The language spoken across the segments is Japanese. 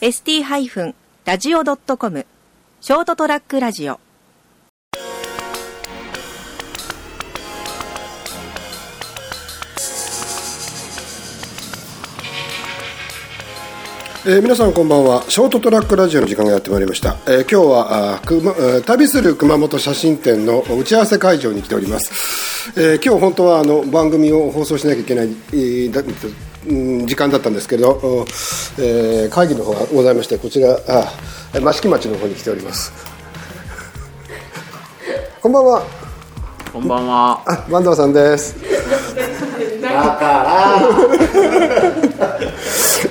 ST-radio.com ショートトラックラジオ。え皆さんこんばんは。ショートトラックラジオの時間がやってまいりました、えー今日はあくま旅する熊本写真展の打ち合わせ会場に来ております、えー今日本当はあの番組を放送しなきゃいけない、えーだ時間だったんですけれど、おえー会議の方がございましてこちらあー益城町の方に来ております。こんばんは。こんばんは。あ坂東さんです。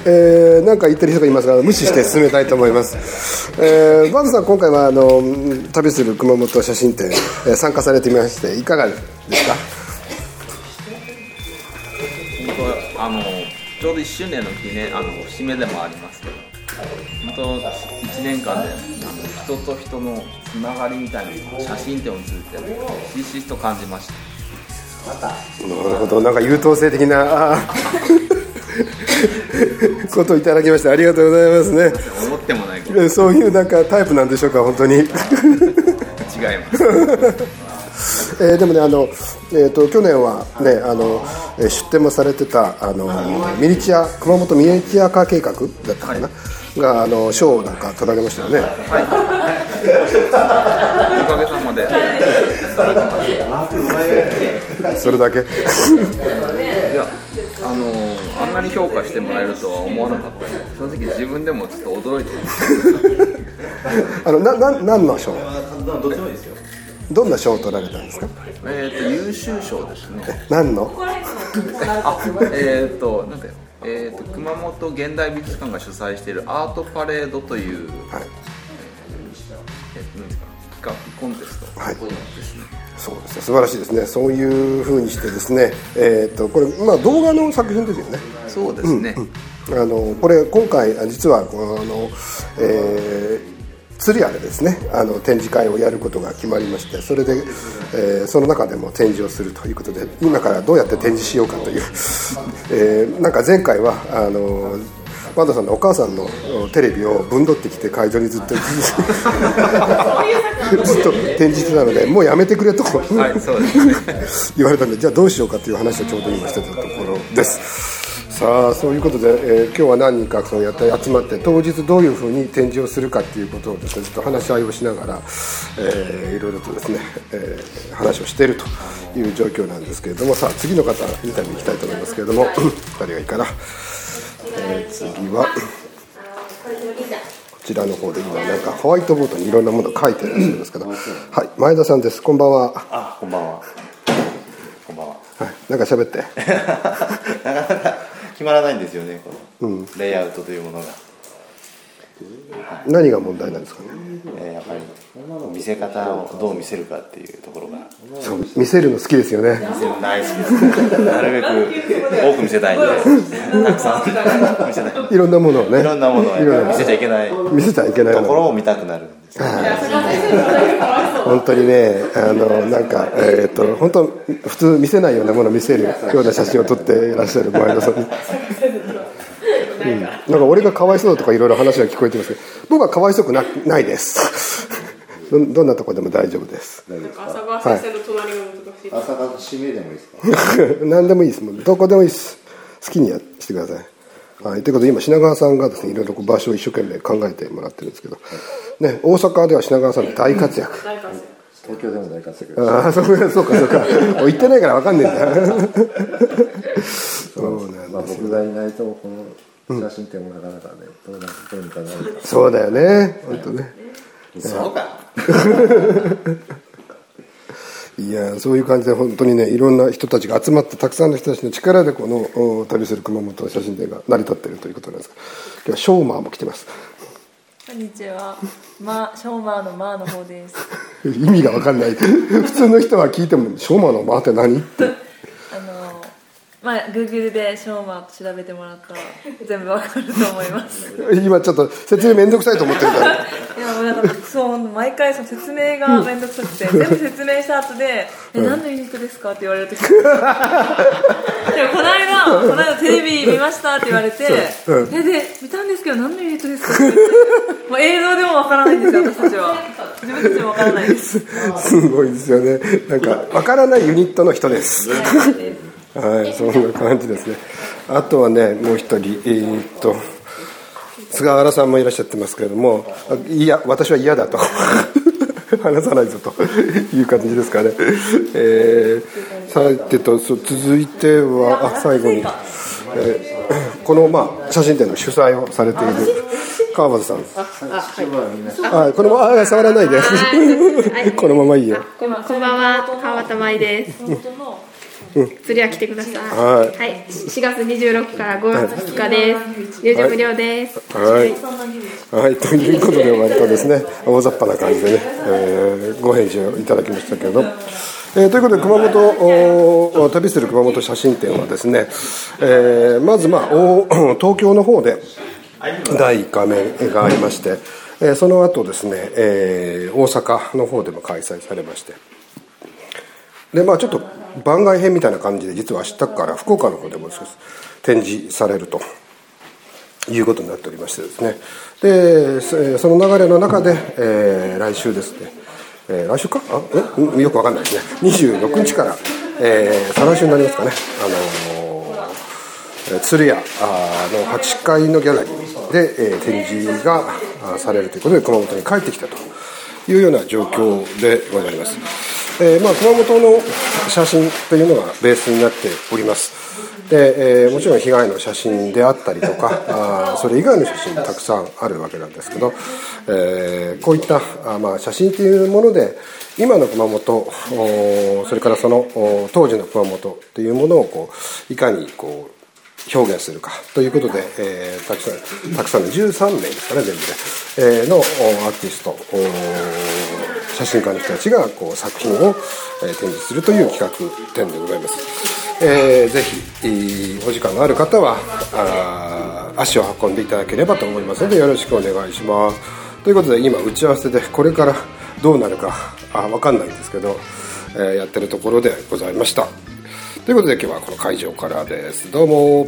えー、なんか言ってる人がいますが無視して進めたいと思います、えー、バンドさん今回はあの旅する熊本写真展、えー参加されてみましていかがですか？ちょうど1周年の記念あの節目でもありますけど、本当1年間で人と人のつながりみたいな写真展を通じてひしひしと感じました。なるほどなんか優等生的なことをいただきましてありがとうございますね思ってもないけどそういうなんかタイプなんでしょうか本当に ます。えーでもねあの、えー、と去年は、ね、あのえー出展もされてたあのミニチュア熊本ミニチュア化計画だったかな、があの賞をなんか取られましたよね。おかげさまで、それだけ。いやあのあんなに評価してもらえるとは思わなかった。ので正直自分でもちょっと驚いてます。あのなな何の賞？どんな賞を取られたんですか？えっ、と優秀賞ですね。何の？あえっ、となんだよ、えー、と熊本現代美術館が主催しているアートパレードという、はい。えーですか企画コンテスト。はい。ですね、そうですね。素晴らしいですね。そういうふうにしてですねえっ、とこれまあ動画の作品ですよね。そうですね、あのこれ今回あ実はこのあの、えー鶴屋でですねあの展示会をやることが決まりましてそれで、えーその中でも展示をするということで今からどうやって展示しようかという、えーなんか前回はあのワンダさんのお母さんのおテレビをぶんどってきて会場にずっと ずっと展示してたのでもうやめてくれと、言われたんでじゃあどうしようかという話をちょうど今してたところですさあそういうことで、えー今日は何人かそのやって集まって当日どういうふうに展示をするかっていうことをですねずっと話し合いをしながら、えーいろいろとですね、えー話をしているという状況なんですけれどもさあ次の方インタビュー行きたいと思いますけれども 誰がいいかな、えー次はこちらの方で今なんかホワイトボードにいろんなものを書いてらっしゃいますけど、はい前田さんですこんばんはあ、こんばんは。こんばんは。はい、なんか喋って。なかなか決まらないんですよね、このレイアウトというものが。何が問題なんですかね？えーやっぱり見せ方をどう見せるかっていうところがそう、見せるの好きですよね。見せるの大好きです。なるべく多く見せたいんで、たくさん見せたい。いろんなものをね。いろんなものを見せちゃいけないと見せちゃいけないようなころを見たくなるんですよ。本当にね、あの、なんか、えっ、と、本当、普通見せないようなものを見せるような写真を撮っていらっしゃる前田さん。うん、なんか俺がかわいそうとかいろいろ話が聞こえてますけど僕はかわいそうくなないです。どどんなとこでも大丈夫です。浅川先生の隣が難しい、朝方締めでもいいですか？何でもいいです。もうどこでもいいです。好きにやしてください。はい、ということで今品川さんがですねいろいろこう場所を一生懸命考えてもらってるんですけど、ね、大阪では品川さん大活躍、大活躍東京でも大活躍ああそうかそうか。そうかお行ってないから分かんねえんだ。そうなんまあ、僕がいないとこの写真展もなかなかね、どうなどうにかなるかそうだよね。本当ね。そうか。いやそういう感じで本当にねいろんな人たちが集まってたくさんの人たちの力でこのお旅する熊本写真展が成り立っているということなんですが今日はショーマーも来てます。こんにちは。ま、ショーマーのマーの方です。意味が分かんない 普通の人は聞いても「ショーマーのマーって何?」ってあの、まあ、Google でショーマーと調べてもらったら全部わかると思います。今ちょっと説明めんどくさいと思ってるからなんかそう毎回その説明がめんどくさくて、全部説明した後で「え何のユニットですか?」って言われる時。でもこの間この間テレビ見ましたって言われて、う。ん。えで見たんですけど何のユニットですかって言って。もう映像でもわからないんですよ私たちは。自分たちもわからないです。すごいですよね。なんかわからないユニットの人です。はいそんな感じですね。あとはねもう一人えーっと菅原さんもいらっしゃってますけれどもいや私は嫌だと。話さないぞという感じですかね、えーさてと続いてはあ最後に、えーこの、まあ、写真展の主催をされている川端さん。ですはい、このままあ触らないで。このままいいよ。こんばんは。川端舞です釣りは来てください。はい。はい。4月26から5月2日です。入場無料です。はい、はい、ということで割とですね。大雑把な感じでね、えーご返事をいただきましたけど、えーということで熊本お旅する熊本写真展はですね、えーまず、まあ、お 東京の方で第1回目がありまして、えーその後ですね、えー大阪の方でも開催されまして。でまあちょっと番外編みたいな感じで実は明日から福岡の方でも展示されると。いうことになっておりましてですね。でその流れの中で、えー来週ですね、えー来週か？あえ？よくわかんないですね。26日から、えー再来週になりますかね。あのー鶴屋の8階のギャラリーで、え展示がされるということで熊本に帰ってきたというような状況でございます、えーまあ、熊本の写真というのがベースになっております。で、えーもちろん被害の写真であったりとかあそれ以外の写真たくさんあるわけなんですけど、えーこういったあまあ写真というもので今の熊本おそれからそのお当時の熊本というものをこういかにこう表現するかということで、えーたくさんたくさんの13名ですかね全部で、えーのアーティストお写真家の人たちがこう作品を、え展示するという企画展でございます、えーぜひお時間のある方はあ足を運んでいただければと思いますのでよろしくお願いします。ということで今打ち合わせでこれからどうなるかあ分かんないんですけど、えーやってるところでございました。ということで今日はこの会場からです。どうも。